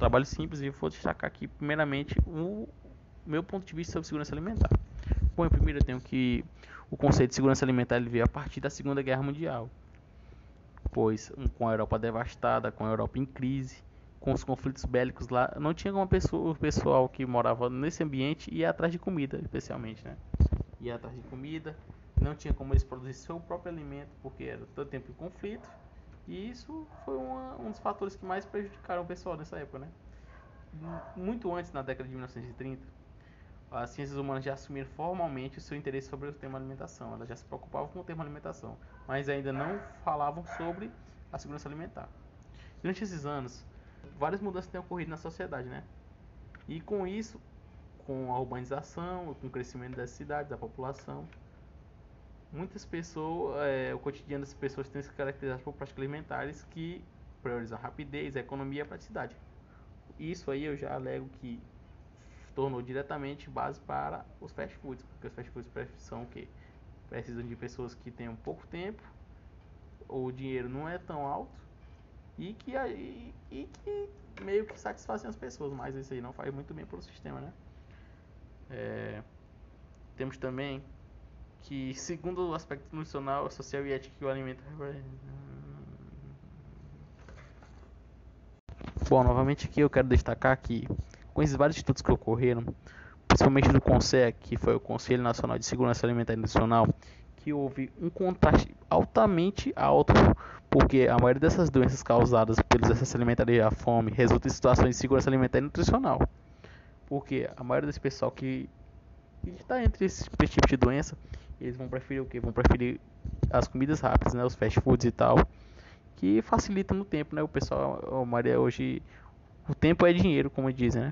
trabalho simples e vou destacar aqui primeiramente o meu ponto de vista sobre segurança alimentar. Bom, primeiro eu tenho que o conceito de segurança alimentar ele veio a partir da Segunda Guerra Mundial, pois com a Europa devastada, com a Europa em crise, com os conflitos bélicos lá, não tinha uma pessoa, pessoal que morava nesse ambiente ia atrás de comida, especialmente, né? Ia atrás de comida, não tinha como eles produzir seu próprio alimento, porque era todo tempo em conflito, e isso foi uma, um dos fatores que mais prejudicaram o pessoal nessa época, né? Muito antes, na década de 1930, as ciências humanas já assumiram formalmente o seu interesse sobre o tema alimentação. Elas já se preocupavam com o tema alimentação, mas ainda não falavam sobre a segurança alimentar. Durante esses anos, várias mudanças têm ocorrido na sociedade, né? E com isso, com a urbanização, com o crescimento das cidades, da população, muitas pessoas, é, o cotidiano das pessoas tem se caracterizado por práticas alimentares que priorizam a rapidez, a economia e a praticidade. Isso aí eu já alego que tornou diretamente base para os fast foods, porque os fast foods são o quê? Precisam de pessoas que tenham pouco tempo, o dinheiro não é tão alto e que, e, e que meio que satisfazem as pessoas, mas isso aí não faz muito bem para o sistema, né? É, temos também que, segundo o aspecto nutricional, social e ético que o alimento. Bom, novamente aqui eu quero destacar que, com esses vários estudos que ocorreram, principalmente do CONSEC, que foi o Conselho Nacional de Segurança Alimentar e Nutricional, que houve um contraste altamente alto, porque a maioria dessas doenças causadas pelos excessos alimentares e a fome resulta em situações de segurança alimentar e nutricional. Porque a maioria desse pessoal que está entre esse tipo de doença, eles vão preferir o que? Vão preferir as comidas rápidas, né? Os fast foods e tal, que facilitam no tempo, né? O pessoal, a maioria hoje, o tempo é dinheiro, como dizem, né?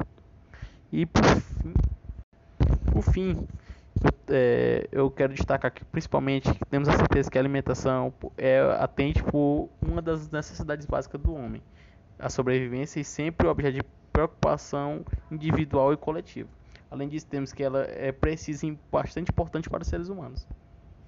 E por fim, por fim é, eu quero destacar que principalmente temos a certeza que a alimentação é, atende por uma das necessidades básicas do homem, a sobrevivência e sempre o objeto de preocupação individual e coletiva. Além disso, temos que ela é precisa e bastante importante para os seres humanos.